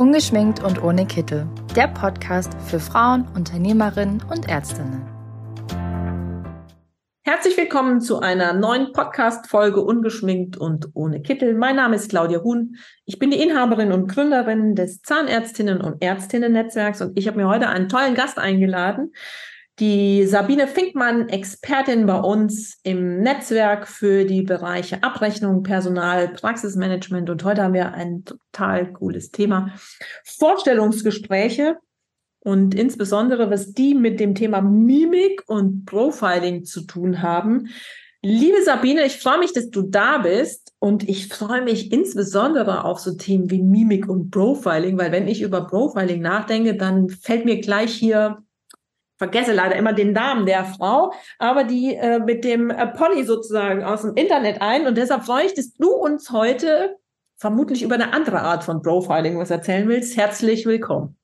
Ungeschminkt und ohne Kittel. Der Podcast für Frauen, Unternehmerinnen und Ärztinnen. Herzlich willkommen zu einer neuen Podcast-Folge Ungeschminkt und ohne Kittel. Mein Name ist Claudia Huhn. Ich bin die Inhaberin und Gründerin des Zahnärztinnen und Ärztinnen-Netzwerks und ich habe mir heute einen tollen Gast eingeladen die Sabine Finkmann, Expertin bei uns im Netzwerk für die Bereiche Abrechnung, Personal, Praxismanagement. Und heute haben wir ein total cooles Thema. Vorstellungsgespräche und insbesondere, was die mit dem Thema Mimik und Profiling zu tun haben. Liebe Sabine, ich freue mich, dass du da bist und ich freue mich insbesondere auf so Themen wie Mimik und Profiling, weil wenn ich über Profiling nachdenke, dann fällt mir gleich hier vergesse leider immer den Namen der Frau, aber die äh, mit dem äh, Pony sozusagen aus dem Internet ein. Und deshalb freue ich, dass du uns heute vermutlich über eine andere Art von Profiling was erzählen willst. Herzlich willkommen.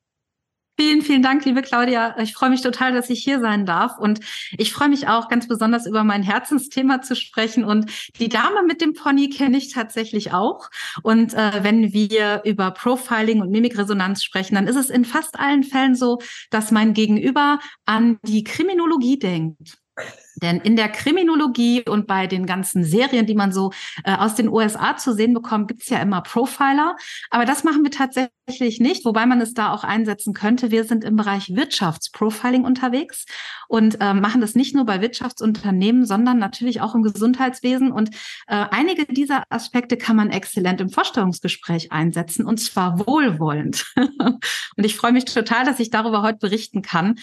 Vielen, vielen Dank, liebe Claudia. Ich freue mich total, dass ich hier sein darf. Und ich freue mich auch ganz besonders über mein Herzensthema zu sprechen. Und die Dame mit dem Pony kenne ich tatsächlich auch. Und äh, wenn wir über Profiling und Mimikresonanz sprechen, dann ist es in fast allen Fällen so, dass mein Gegenüber an die Kriminologie denkt. Denn in der Kriminologie und bei den ganzen Serien, die man so äh, aus den USA zu sehen bekommt, gibt's ja immer Profiler. Aber das machen wir tatsächlich nicht, wobei man es da auch einsetzen könnte. Wir sind im Bereich Wirtschaftsprofiling unterwegs und äh, machen das nicht nur bei Wirtschaftsunternehmen, sondern natürlich auch im Gesundheitswesen. Und äh, einige dieser Aspekte kann man exzellent im Vorstellungsgespräch einsetzen und zwar wohlwollend. und ich freue mich total, dass ich darüber heute berichten kann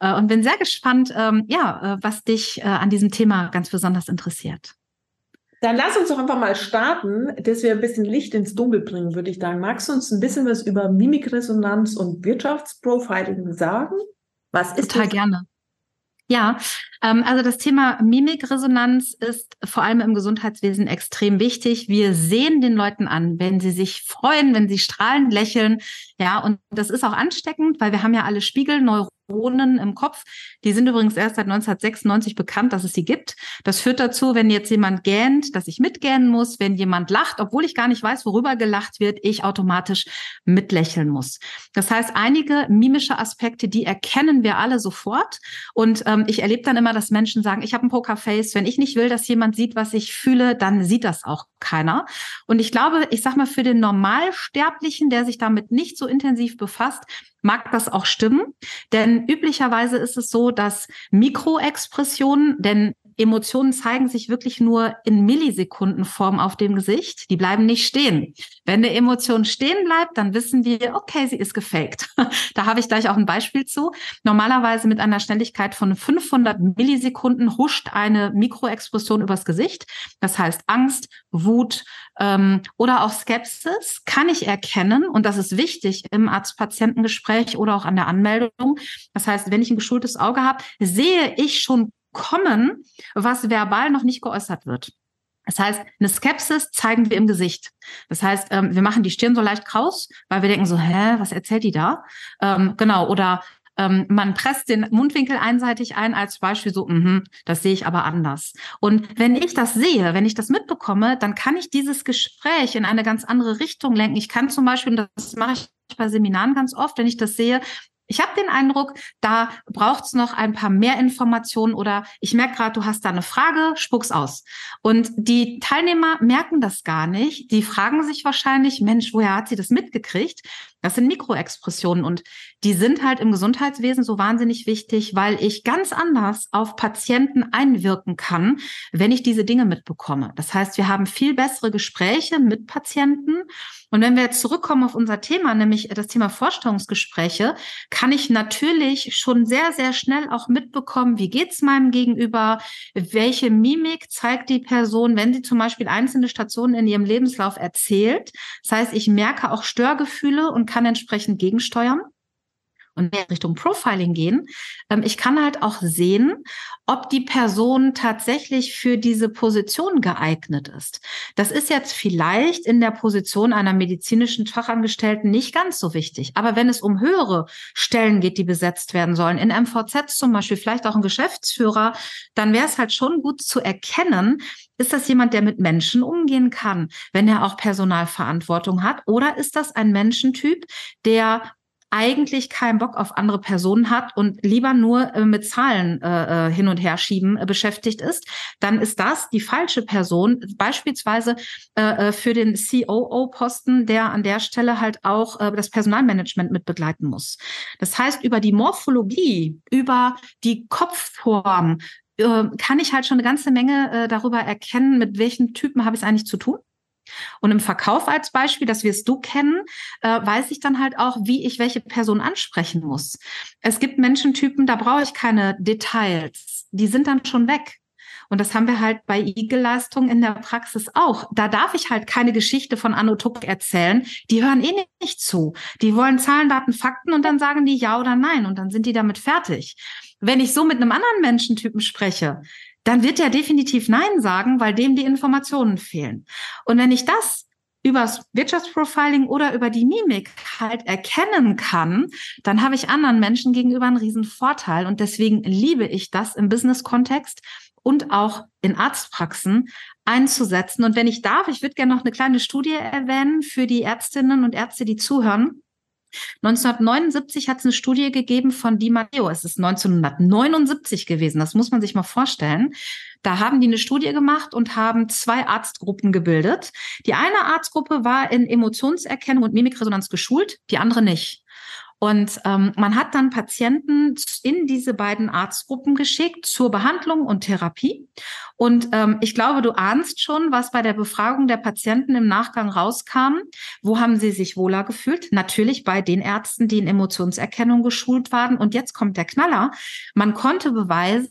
äh, und bin sehr gespannt, ähm, ja, äh, was dich äh, an diesem Thema ganz besonders interessiert. Dann lass uns doch einfach mal starten, dass wir ein bisschen Licht ins Dunkel bringen, würde ich sagen. Magst du uns ein bisschen was über Mimikresonanz und Wirtschaftsprofiling sagen? Was ist Total das? gerne. Ja, ähm, also das Thema Mimikresonanz ist vor allem im Gesundheitswesen extrem wichtig. Wir sehen den Leuten an, wenn sie sich freuen, wenn sie strahlend lächeln. Ja, und das ist auch ansteckend, weil wir haben ja alle Spiegelneuronen Neuronen im Kopf. Die sind übrigens erst seit 1996 bekannt, dass es sie gibt. Das führt dazu, wenn jetzt jemand gähnt, dass ich mitgähnen muss. Wenn jemand lacht, obwohl ich gar nicht weiß, worüber gelacht wird, ich automatisch mitlächeln muss. Das heißt, einige mimische Aspekte, die erkennen wir alle sofort. Und ähm, ich erlebe dann immer, dass Menschen sagen, ich habe ein Pokerface. Wenn ich nicht will, dass jemand sieht, was ich fühle, dann sieht das auch keiner. Und ich glaube, ich sag mal, für den Normalsterblichen, der sich damit nicht so intensiv befasst, mag das auch stimmen. Denn üblicherweise ist es so, dass Mikroexpressionen, denn Emotionen zeigen sich wirklich nur in Millisekundenform auf dem Gesicht. Die bleiben nicht stehen. Wenn eine Emotion stehen bleibt, dann wissen wir, okay, sie ist gefaked. da habe ich gleich auch ein Beispiel zu. Normalerweise mit einer Schnelligkeit von 500 Millisekunden huscht eine Mikroexpression übers Gesicht. Das heißt Angst, Wut ähm, oder auch Skepsis kann ich erkennen. Und das ist wichtig im Arzt-Patientengespräch oder auch an der Anmeldung. Das heißt, wenn ich ein geschultes Auge habe, sehe ich schon kommen, was verbal noch nicht geäußert wird. Das heißt, eine Skepsis zeigen wir im Gesicht. Das heißt, ähm, wir machen die Stirn so leicht kraus, weil wir denken so, hä, was erzählt die da? Ähm, genau, oder ähm, man presst den Mundwinkel einseitig ein als Beispiel so, mh, das sehe ich aber anders. Und wenn ich das sehe, wenn ich das mitbekomme, dann kann ich dieses Gespräch in eine ganz andere Richtung lenken. Ich kann zum Beispiel, und das mache ich bei Seminaren ganz oft, wenn ich das sehe, ich habe den Eindruck, da braucht es noch ein paar mehr Informationen oder ich merke gerade, du hast da eine Frage, spuck's aus. Und die Teilnehmer merken das gar nicht. Die fragen sich wahrscheinlich, Mensch, woher hat sie das mitgekriegt? Das sind Mikroexpressionen und die sind halt im Gesundheitswesen so wahnsinnig wichtig, weil ich ganz anders auf Patienten einwirken kann, wenn ich diese Dinge mitbekomme. Das heißt, wir haben viel bessere Gespräche mit Patienten. Und wenn wir jetzt zurückkommen auf unser Thema, nämlich das Thema Vorstellungsgespräche, kann ich natürlich schon sehr, sehr schnell auch mitbekommen, wie geht's meinem Gegenüber, welche Mimik zeigt die Person, wenn sie zum Beispiel einzelne Stationen in ihrem Lebenslauf erzählt. Das heißt, ich merke auch Störgefühle und kann entsprechend gegensteuern. Und mehr Richtung Profiling gehen, ähm, ich kann halt auch sehen, ob die Person tatsächlich für diese Position geeignet ist. Das ist jetzt vielleicht in der Position einer medizinischen Fachangestellten nicht ganz so wichtig. Aber wenn es um höhere Stellen geht, die besetzt werden sollen, in MVZ zum Beispiel, vielleicht auch ein Geschäftsführer, dann wäre es halt schon gut zu erkennen, ist das jemand, der mit Menschen umgehen kann, wenn er auch Personalverantwortung hat? Oder ist das ein Menschentyp, der eigentlich keinen Bock auf andere Personen hat und lieber nur äh, mit Zahlen äh, äh hin und her schieben äh, beschäftigt ist, dann ist das die falsche Person, beispielsweise äh, äh für den COO-Posten, der an der Stelle halt auch das Personalmanagement mit begleiten muss. Das heißt, über die Morphologie, über die Kopfform, kann ich halt schon eine ganze Menge darüber erkennen, mit welchen Typen habe ich es eigentlich zu tun. Und im Verkauf als Beispiel, das wirst du kennen, äh, weiß ich dann halt auch, wie ich welche Person ansprechen muss. Es gibt Menschentypen, da brauche ich keine Details. Die sind dann schon weg. Und das haben wir halt bei Igel-Leistungen in der Praxis auch. Da darf ich halt keine Geschichte von Anno erzählen. Die hören eh nicht zu. Die wollen Zahlen, Daten, Fakten und dann sagen die ja oder nein und dann sind die damit fertig. Wenn ich so mit einem anderen Menschentypen spreche, dann wird er definitiv Nein sagen, weil dem die Informationen fehlen. Und wenn ich das übers Wirtschaftsprofiling oder über die Mimik halt erkennen kann, dann habe ich anderen Menschen gegenüber einen riesen Vorteil. Und deswegen liebe ich das im Business-Kontext und auch in Arztpraxen einzusetzen. Und wenn ich darf, ich würde gerne noch eine kleine Studie erwähnen für die Ärztinnen und Ärzte, die zuhören. 1979 hat es eine Studie gegeben von Di Matteo. Es ist 1979 gewesen. Das muss man sich mal vorstellen. Da haben die eine Studie gemacht und haben zwei Arztgruppen gebildet. Die eine Arztgruppe war in Emotionserkennung und Mimikresonanz geschult, die andere nicht. Und ähm, man hat dann Patienten in diese beiden Arztgruppen geschickt zur Behandlung und Therapie. Und ähm, ich glaube, du ahnst schon, was bei der Befragung der Patienten im Nachgang rauskam. Wo haben sie sich wohler gefühlt? Natürlich bei den Ärzten, die in Emotionserkennung geschult waren. Und jetzt kommt der Knaller. Man konnte beweisen,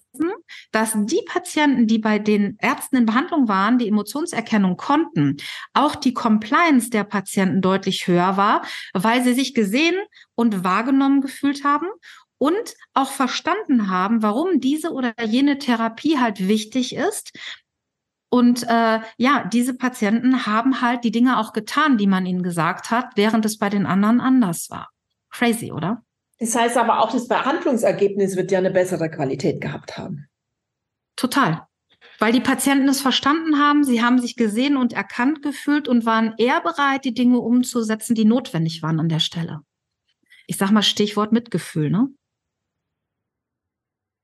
dass die Patienten, die bei den Ärzten in Behandlung waren, die Emotionserkennung konnten, auch die Compliance der Patienten deutlich höher war, weil sie sich gesehen und wahrgenommen gefühlt haben und auch verstanden haben, warum diese oder jene Therapie halt wichtig ist. Und äh, ja, diese Patienten haben halt die Dinge auch getan, die man ihnen gesagt hat, während es bei den anderen anders war. Crazy, oder? Das heißt aber auch, das Behandlungsergebnis wird ja eine bessere Qualität gehabt haben. Total. Weil die Patienten es verstanden haben, sie haben sich gesehen und erkannt gefühlt und waren eher bereit, die Dinge umzusetzen, die notwendig waren an der Stelle. Ich sag mal Stichwort Mitgefühl, ne?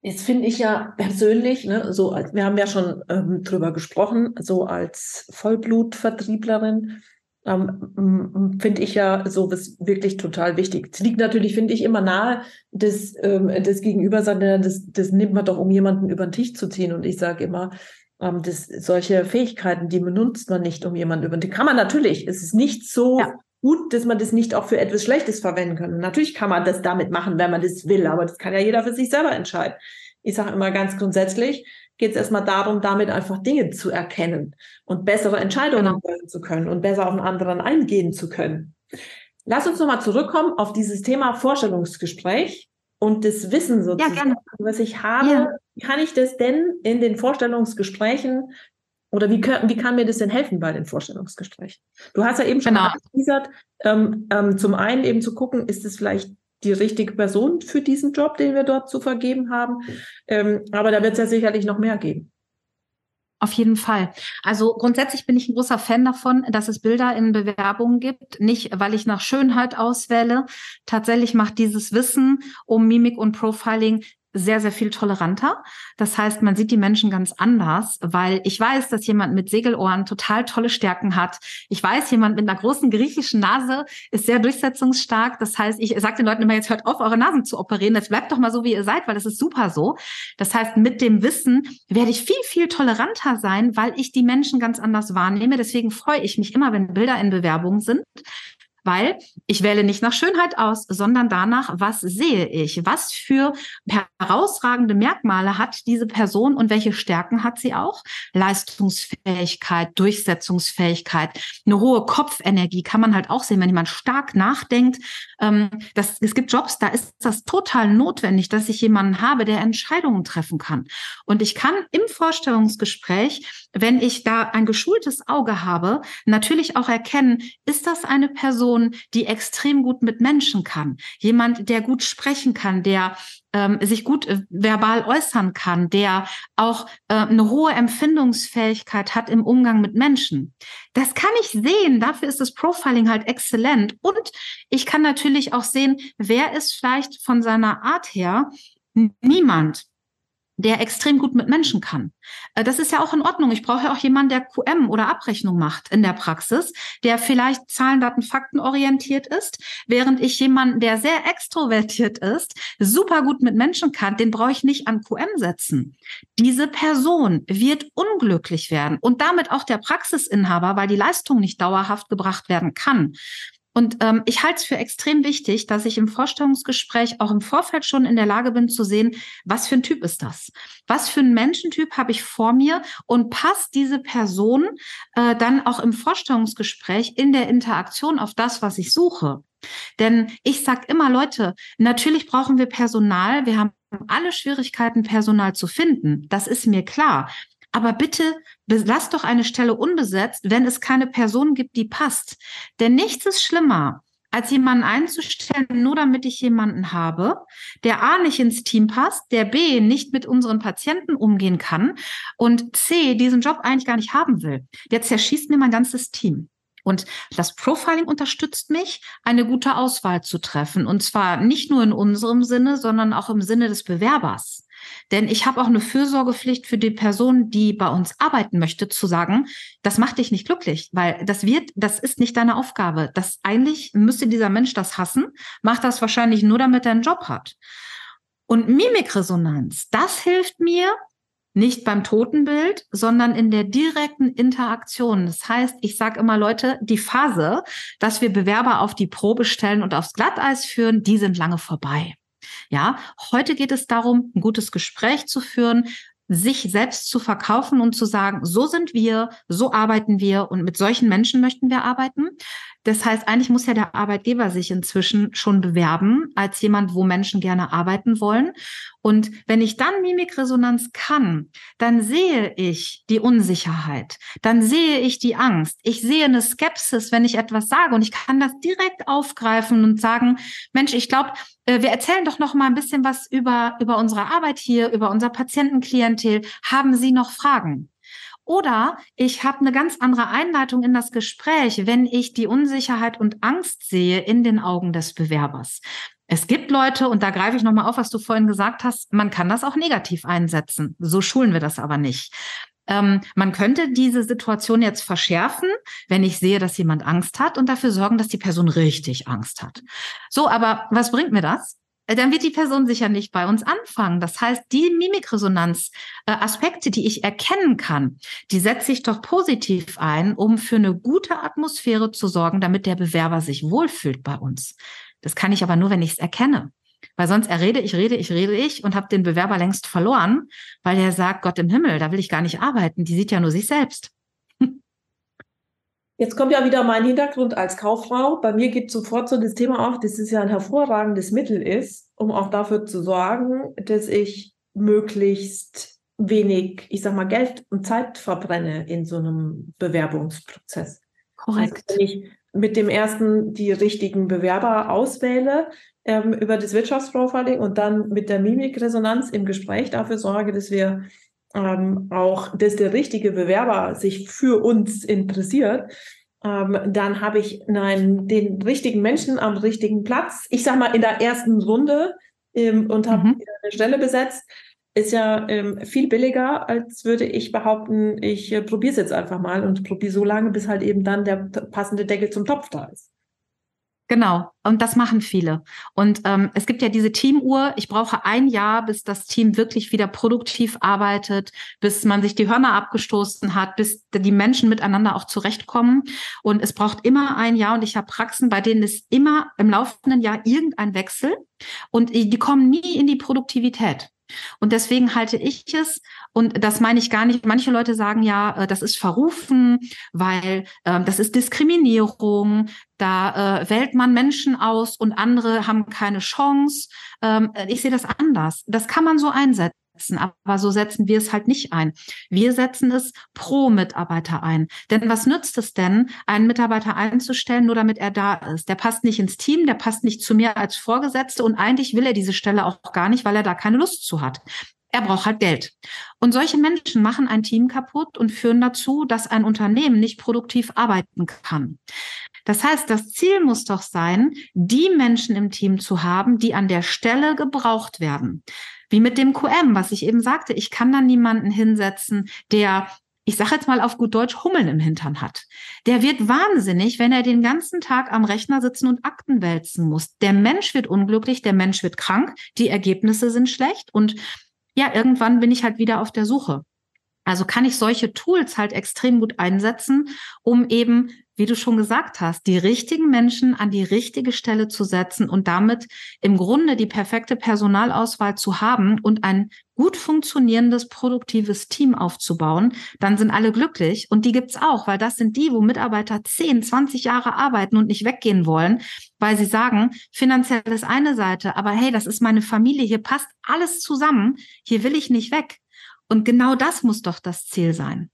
Jetzt finde ich ja persönlich, ne, so als wir haben ja schon ähm, drüber gesprochen, so als Vollblutvertrieblerin, ähm, finde ich ja sowas wirklich total wichtig. Es liegt natürlich, finde ich, immer nahe, das, ähm, das Gegenüber, das, das nimmt man doch, um jemanden über den Tisch zu ziehen. Und ich sage immer, ähm, das, solche Fähigkeiten, die benutzt man nicht, um jemanden über den Tisch. Kann man natürlich. Es ist nicht so ja. gut, dass man das nicht auch für etwas Schlechtes verwenden kann. Und natürlich kann man das damit machen, wenn man das will, aber das kann ja jeder für sich selber entscheiden. Ich sage immer ganz grundsätzlich, geht es erstmal darum, damit einfach Dinge zu erkennen und bessere Entscheidungen genau. treffen zu können und besser auf einen anderen eingehen zu können. Lass uns nochmal zurückkommen auf dieses Thema Vorstellungsgespräch und das Wissen sozusagen, ja, was ich habe. Ja. Wie kann ich das denn in den Vorstellungsgesprächen oder wie, wie kann mir das denn helfen bei den Vorstellungsgesprächen? Du hast ja eben schon genau. gesagt, ähm, ähm, zum einen eben zu gucken, ist es vielleicht die richtige Person für diesen Job, den wir dort zu vergeben haben. Ähm, aber da wird es ja sicherlich noch mehr geben. Auf jeden Fall. Also grundsätzlich bin ich ein großer Fan davon, dass es Bilder in Bewerbungen gibt. Nicht, weil ich nach Schönheit auswähle. Tatsächlich macht dieses Wissen um Mimik und Profiling sehr, sehr viel toleranter. Das heißt, man sieht die Menschen ganz anders, weil ich weiß, dass jemand mit Segelohren total tolle Stärken hat. Ich weiß, jemand mit einer großen griechischen Nase ist sehr durchsetzungsstark. Das heißt, ich sage den Leuten immer, jetzt hört auf, eure Nasen zu operieren. Jetzt bleibt doch mal so, wie ihr seid, weil das ist super so. Das heißt, mit dem Wissen werde ich viel, viel toleranter sein, weil ich die Menschen ganz anders wahrnehme. Deswegen freue ich mich immer, wenn Bilder in Bewerbungen sind weil ich wähle nicht nach Schönheit aus, sondern danach, was sehe ich? Was für herausragende Merkmale hat diese Person und welche Stärken hat sie auch? Leistungsfähigkeit, Durchsetzungsfähigkeit, eine hohe Kopfenergie kann man halt auch sehen, wenn jemand stark nachdenkt. Ähm, das, es gibt Jobs, da ist das total notwendig, dass ich jemanden habe, der Entscheidungen treffen kann. Und ich kann im Vorstellungsgespräch, wenn ich da ein geschultes Auge habe, natürlich auch erkennen, ist das eine Person, die extrem gut mit Menschen kann? Jemand, der gut sprechen kann, der ähm, sich gut äh, verbal äußern kann, der auch äh, eine hohe Empfindungsfähigkeit hat im Umgang mit Menschen. Das kann ich sehen. Dafür ist das Profiling halt exzellent. Und ich kann natürlich auch sehen, wer ist vielleicht von seiner Art her niemand, der extrem gut mit Menschen kann. Äh, das ist ja auch in Ordnung. Ich brauche ja auch jemanden, der QM oder Abrechnung macht in der Praxis, der vielleicht Zahlen, Daten, Fakten orientiert ist, während ich jemanden, der sehr extrovertiert ist, super gut mit Menschen kann, den brauche ich nicht an QM setzen. Diese Person wird unglücklich werden und damit auch der Praxisinhaber, weil die Leistung nicht dauerhaft gebracht werden kann. Und ähm, ich halte es für extrem wichtig, dass ich im Vorstellungsgespräch auch im Vorfeld schon in der Lage bin zu sehen, was für ein Typ ist das? Was für ein Menschentyp habe ich vor mir und passt diese Person äh, dann auch im Vorstellungsgespräch in der Interaktion auf das, was ich suche? Denn ich sage immer, Leute, natürlich brauchen wir Personal. Wir haben alle Schwierigkeiten, Personal zu finden. Das ist mir klar. Aber bitte lass doch eine Stelle unbesetzt, wenn es keine Person gibt, die passt. Denn nichts ist schlimmer, als jemanden einzustellen, nur damit ich jemanden habe, der A nicht ins Team passt, der B nicht mit unseren Patienten umgehen kann und C diesen Job eigentlich gar nicht haben will. Der zerschießt mir mein ganzes Team. Und das Profiling unterstützt mich, eine gute Auswahl zu treffen. Und zwar nicht nur in unserem Sinne, sondern auch im Sinne des Bewerbers. Denn ich habe auch eine Fürsorgepflicht für die Person, die bei uns arbeiten möchte, zu sagen, das macht dich nicht glücklich, weil das wird, das ist nicht deine Aufgabe. Das eigentlich müsste dieser Mensch das hassen, macht das wahrscheinlich nur, damit er einen Job hat. Und Mimikresonanz, das hilft mir, nicht beim Totenbild, sondern in der direkten Interaktion. Das heißt, ich sage immer Leute, die Phase, dass wir Bewerber auf die Probe stellen und aufs Glatteis führen, die sind lange vorbei. Ja, heute geht es darum, ein gutes Gespräch zu führen, sich selbst zu verkaufen und zu sagen, so sind wir, so arbeiten wir und mit solchen Menschen möchten wir arbeiten. Das heißt, eigentlich muss ja der Arbeitgeber sich inzwischen schon bewerben als jemand, wo Menschen gerne arbeiten wollen. Und wenn ich dann Mimikresonanz kann, dann sehe ich die Unsicherheit, dann sehe ich die Angst, ich sehe eine Skepsis, wenn ich etwas sage und ich kann das direkt aufgreifen und sagen, Mensch, ich glaube, äh, wir erzählen doch noch mal ein bisschen was über über unsere Arbeit hier, über unser Patientenklientel. Haben Sie noch Fragen? Oder ich habe eine ganz andere Einleitung in das Gespräch, wenn ich die Unsicherheit und Angst sehe in den Augen des Bewerbers. Es gibt Leute, und da greife ich nochmal auf, was du vorhin gesagt hast, man kann das auch negativ einsetzen. So schulen wir das aber nicht. Ähm, man könnte diese Situation jetzt verschärfen, wenn ich sehe, dass jemand Angst hat und dafür sorgen, dass die Person richtig Angst hat. So, aber was bringt mir das? Äh, dann wird die Person sicher nicht bei uns anfangen. Das heißt, die Mimikresonanz-Aspekte, äh, die ich erkennen kann, die setze ich doch positiv ein, um für eine gute Atmosphäre zu sorgen, damit der Bewerber sich wohlfühlt bei uns. Das kann ich aber nur, wenn ich es erkenne. Weil sonst errede ich, rede ich, rede ich und habe den Bewerber längst verloren, weil er sagt, Gott im Himmel, da will ich gar nicht arbeiten. Die sieht ja nur sich selbst. Jetzt kommt ja wieder mein Hintergrund als Kauffrau. Bei mir geht sofort so das Thema auf, dass es ja ein hervorragendes Mittel ist, um auch dafür zu sorgen, dass ich möglichst wenig, ich sag mal, Geld und Zeit verbrenne in so einem Bewerbungsprozess. Korrekt. Also wenn ich mit dem ersten die richtigen Bewerber auswähle ähm, über das Wirtschaftsprofiling und dann mit der Mimikresonanz im Gespräch dafür sorge, dass wir ähm, auch, dass der richtige Bewerber sich für uns interessiert, ähm, dann habe ich nein, den richtigen Menschen am richtigen Platz. Ich sage mal in der ersten Runde ähm, und habe mhm. eine Stelle besetzt. Ist ja ähm, viel billiger, als würde ich behaupten, ich äh, probiere es jetzt einfach mal und probiere so lange, bis halt eben dann der passende Deckel zum Topf da ist. Genau, und das machen viele. Und ähm, es gibt ja diese Teamuhr. Ich brauche ein Jahr, bis das Team wirklich wieder produktiv arbeitet, bis man sich die Hörner abgestoßen hat, bis die Menschen miteinander auch zurechtkommen. Und es braucht immer ein Jahr. Und ich habe Praxen, bei denen ist immer im laufenden Jahr irgendein Wechsel. Und die kommen nie in die Produktivität. Und deswegen halte ich es, und das meine ich gar nicht, manche Leute sagen ja, äh, das ist verrufen, weil äh, das ist Diskriminierung, da äh, wählt man Menschen aus und andere haben keine Chance. Ähm, ich sehe das anders. Das kann man so einsetzen. Aber so setzen wir es halt nicht ein. Wir setzen es pro Mitarbeiter ein. Denn was nützt es denn, einen Mitarbeiter einzustellen, nur damit er da ist? Der passt nicht ins Team, der passt nicht zu mir als Vorgesetzte und eigentlich will er diese Stelle auch gar nicht, weil er da keine Lust zu hat. Er braucht halt Geld. Und solche Menschen machen ein Team kaputt und führen dazu, dass ein Unternehmen nicht produktiv arbeiten kann. Das heißt, das Ziel muss doch sein, die Menschen im Team zu haben, die an der Stelle gebraucht werden. Wie mit dem QM, was ich eben sagte. Ich kann da niemanden hinsetzen, der ich sage jetzt mal auf gut Deutsch, Hummeln im Hintern hat. Der wird wahnsinnig, wenn er den ganzen Tag am Rechner sitzen und Akten wälzen muss. Der Mensch wird unglücklich, der Mensch wird krank, die Ergebnisse sind schlecht und ja, irgendwann bin ich halt wieder auf der Suche. Also kann ich solche Tools halt extrem gut einsetzen, um eben wie du schon gesagt hast, die richtigen Menschen an die richtige Stelle zu setzen und damit im Grunde die perfekte Personalauswahl zu haben und ein gut funktionierendes, produktives Team aufzubauen, dann sind alle glücklich. Und die gibt's auch, weil das sind die, wo Mitarbeiter 10, 20 Jahre arbeiten und nicht weggehen wollen, weil sie sagen, finanziell ist eine Seite, aber hey, das ist meine Familie, hier passt alles zusammen, hier will ich nicht weg. Und genau das muss doch das Ziel sein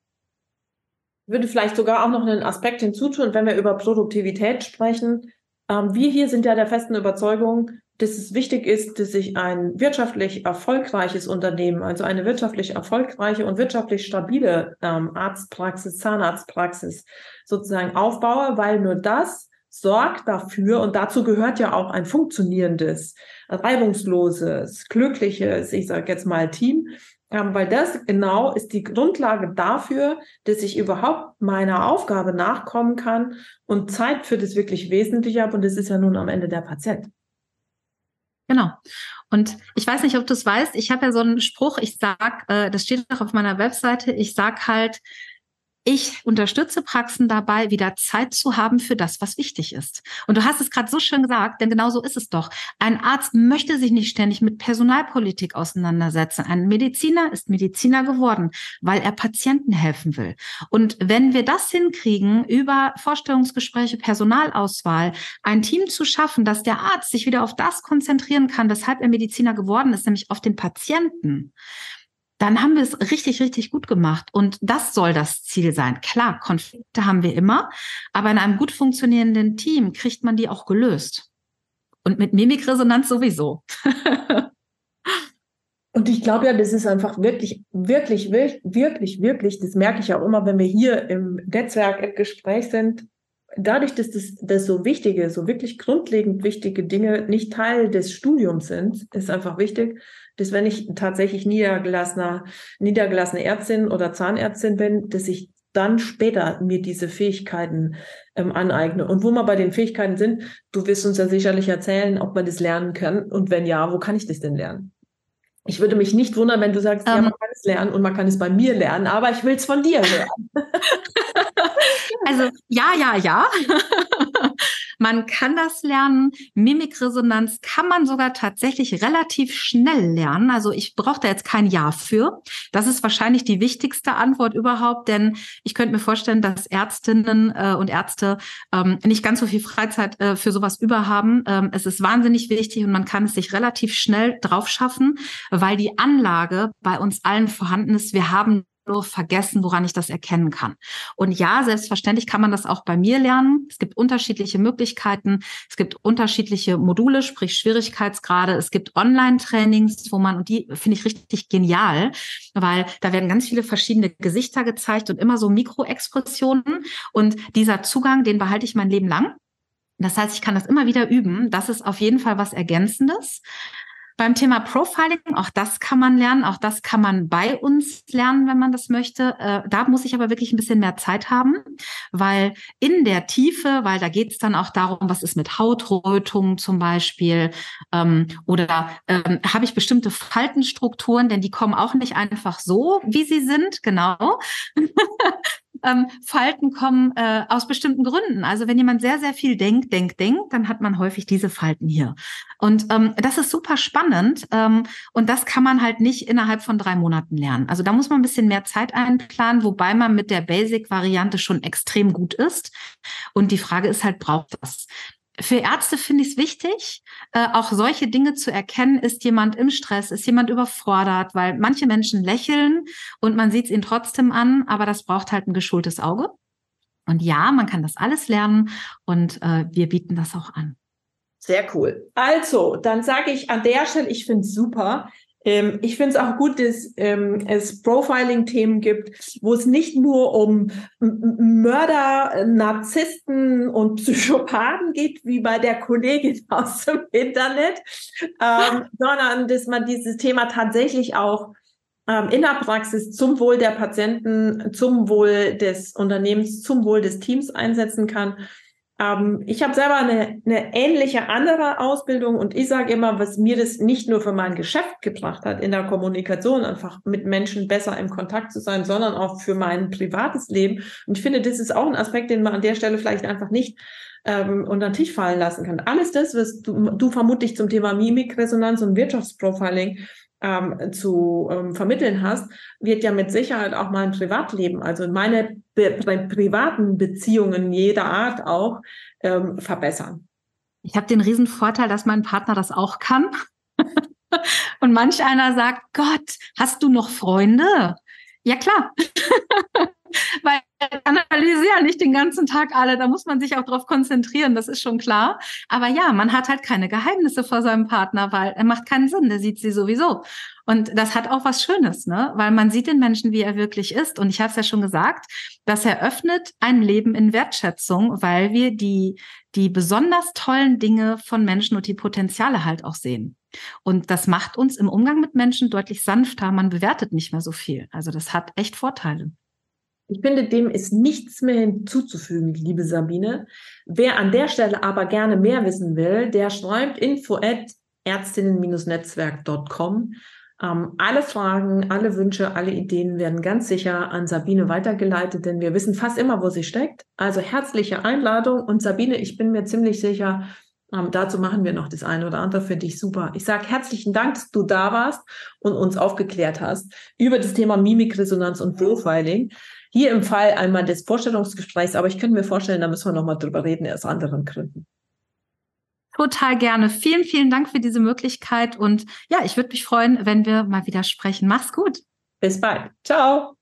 würde vielleicht sogar auch noch einen Aspekt hinzutun, wenn wir über Produktivität sprechen. Ähm, wir hier sind ja der festen Überzeugung, dass es wichtig ist, dass ich ein wirtschaftlich erfolgreiches Unternehmen, also eine wirtschaftlich erfolgreiche und wirtschaftlich stabile ähm, Arztpraxis, Zahnarztpraxis sozusagen aufbaue, weil nur das sorgt dafür, und dazu gehört ja auch ein funktionierendes, reibungsloses, glückliches, ich sage jetzt mal Team, weil das genau ist die Grundlage dafür, dass ich überhaupt meiner Aufgabe nachkommen kann und Zeit für das wirklich Wesentliche habe. Und das ist ja nun am Ende der Patient. Genau. Und ich weiß nicht, ob du es weißt, ich habe ja so einen Spruch, ich sag, äh, das steht auch auf meiner Webseite, ich sag halt, ich unterstütze Praxen dabei, wieder Zeit zu haben für das, was wichtig ist. Und du hast es gerade so schön gesagt, denn genau so ist es doch. Ein Arzt möchte sich nicht ständig mit Personalpolitik auseinandersetzen. Ein Mediziner ist Mediziner geworden, weil er Patienten helfen will. Und wenn wir das hinkriegen, über Vorstellungsgespräche, Personalauswahl, ein Team zu schaffen, dass der Arzt sich wieder auf das konzentrieren kann, weshalb er Mediziner geworden ist, nämlich auf den Patienten, dann haben wir es richtig, richtig gut gemacht. Und das soll das Ziel sein. Klar, Konflikte haben wir immer, aber in einem gut funktionierenden Team kriegt man die auch gelöst. Und mit Mimikresonanz sowieso. Und ich glaube ja, das ist einfach wirklich, wirklich, wirklich, wirklich, das merke ich auch immer, wenn wir hier im Netzwerk im Gespräch sind, dadurch, dass das, das so wichtige, so wirklich grundlegend wichtige Dinge nicht Teil des Studiums sind, ist einfach wichtig, dass wenn ich tatsächlich niedergelassener, niedergelassene Ärztin oder Zahnärztin bin, dass ich dann später mir diese Fähigkeiten ähm, aneigne. Und wo wir bei den Fähigkeiten sind, du wirst uns ja sicherlich erzählen, ob man das lernen kann. Und wenn ja, wo kann ich das denn lernen? Ich würde mich nicht wundern, wenn du sagst, um, ja, ähm. man kann es lernen und man kann es bei mir lernen, aber ich will es von dir hören. also ja, ja, ja. Man kann das lernen. Mimikresonanz kann man sogar tatsächlich relativ schnell lernen. Also ich brauche da jetzt kein Jahr für. Das ist wahrscheinlich die wichtigste Antwort überhaupt, denn ich könnte mir vorstellen, dass Ärztinnen äh, und Ärzte ähm, nicht ganz so viel Freizeit äh, für sowas über haben. Ähm, es ist wahnsinnig wichtig und man kann es sich relativ schnell drauf schaffen, weil die Anlage bei uns allen vorhanden ist. Wir haben nur vergessen, woran ich das erkennen kann. Und ja, selbstverständlich kann man das auch bei mir lernen. Es gibt unterschiedliche Möglichkeiten. Es gibt unterschiedliche Module, sprich Schwierigkeitsgrade. Es gibt Online-Trainings, wo man, und die finde ich richtig genial, weil da werden ganz viele verschiedene Gesichter gezeigt und immer so Mikroexpressionen. Und dieser Zugang, den behalte ich mein Leben lang. Das heißt, ich kann das immer wieder üben. Das ist auf jeden Fall was Ergänzendes. Beim Thema Profiling, auch das kann man lernen, auch das kann man bei uns lernen, wenn man das möchte. Äh, da muss ich aber wirklich ein bisschen mehr Zeit haben, weil in der Tiefe, weil da geht es dann auch darum, was ist mit Hautrötung zum Beispiel ähm, oder ähm, habe ich bestimmte Faltenstrukturen, denn die kommen auch nicht einfach so, wie sie sind, genau. ähm, Falten kommen äh, aus bestimmten Gründen. Also wenn jemand sehr, sehr viel denkt, denkt, denkt, dann hat man häufig diese Falten hier. Und ähm, das ist super spannend ähm, und das kann man halt nicht innerhalb von drei Monaten lernen. Also da muss man ein bisschen mehr Zeit einplanen, wobei man mit der Basic-Variante schon extrem gut ist. Und die Frage ist halt, braucht das? Für Ärzte finde ich es wichtig, äh, auch solche Dinge zu erkennen, ist jemand im Stress, ist jemand überfordert, weil manche Menschen lächeln und man sieht es ihnen trotzdem an, aber das braucht halt ein geschultes Auge. Und ja, man kann das alles lernen und äh, wir bieten das auch an. Sehr cool. Also, dann sage ich an der Stelle, ich finde es super. Ähm, ich finde es auch gut, dass ähm, es Profiling-Themen gibt, wo es nicht nur um Mörder, Narzissten und Psychopathen geht, wie bei der Kollegin aus dem Internet, ähm, sondern dass man dieses Thema tatsächlich auch ähm, in der Praxis zum Wohl der Patienten, zum Wohl des Unternehmens, zum Wohl des Teams einsetzen kann. Ähm, ich habe selber eine, eine ähnliche andere Ausbildung und ich sage immer, was mir das nicht nur für mein Geschäft gebracht hat, in der Kommunikation einfach mit Menschen besser im Kontakt zu sein, sondern auch für mein privates Leben. Und ich finde, das ist auch ein Aspekt, den man an der Stelle vielleicht einfach nicht ähm, unter den Tisch fallen lassen kann. Alles das, was du, du vermutlich zum Thema Mimikresonanz und Wirtschaftsprofiling ähm, zu ähm, vermitteln hast, wird ja mit Sicherheit auch mein Privatleben, also meine be privaten Beziehungen jeder Art auch ähm, verbessern. Ich habe den riesen Vorteil, dass mein Partner das auch kann. Und manch einer sagt, Gott, hast du noch Freunde? Ja klar. Weil analysieren nicht den ganzen Tag alle, da muss man sich auch darauf konzentrieren, das ist schon klar. Aber ja, man hat halt keine Geheimnisse vor seinem Partner, weil er macht keinen Sinn, der sieht sie sowieso. Und das hat auch was Schönes, ne? Weil man sieht den Menschen, wie er wirklich ist. Und ich habe es ja schon gesagt, das eröffnet ein Leben in Wertschätzung, weil wir die, die besonders tollen Dinge von Menschen und die Potenziale halt auch sehen. Und das macht uns im Umgang mit Menschen deutlich sanfter. Man bewertet nicht mehr so viel. Also das hat echt Vorteile. Ich finde, dem ist nichts mehr hinzuzufügen, liebe Sabine. Wer an der Stelle aber gerne mehr wissen will, der schreibt info at ärztinnen-netzwerk.com. Ähm, alle Fragen, alle Wünsche, alle Ideen werden ganz sicher an Sabine weitergeleitet, denn wir wissen fast immer, wo sie steckt. Also herzliche Einladung und Sabine, ich bin mir ziemlich sicher, ähm, dazu machen wir noch das eine oder andere für dich super. Ich sage herzlichen Dank, dass du da warst und uns aufgeklärt hast über das Thema Mimikresonanz und Profiling. Hier im Fall einmal des Vorstellungsgesprächs, aber ich könnte mir vorstellen, da müssen wir nochmal drüber reden, aus anderen Gründen. Total gerne. Vielen, vielen Dank für diese Möglichkeit. Und ja, ich würde mich freuen, wenn wir mal wieder sprechen. Mach's gut. Bis bald. Ciao.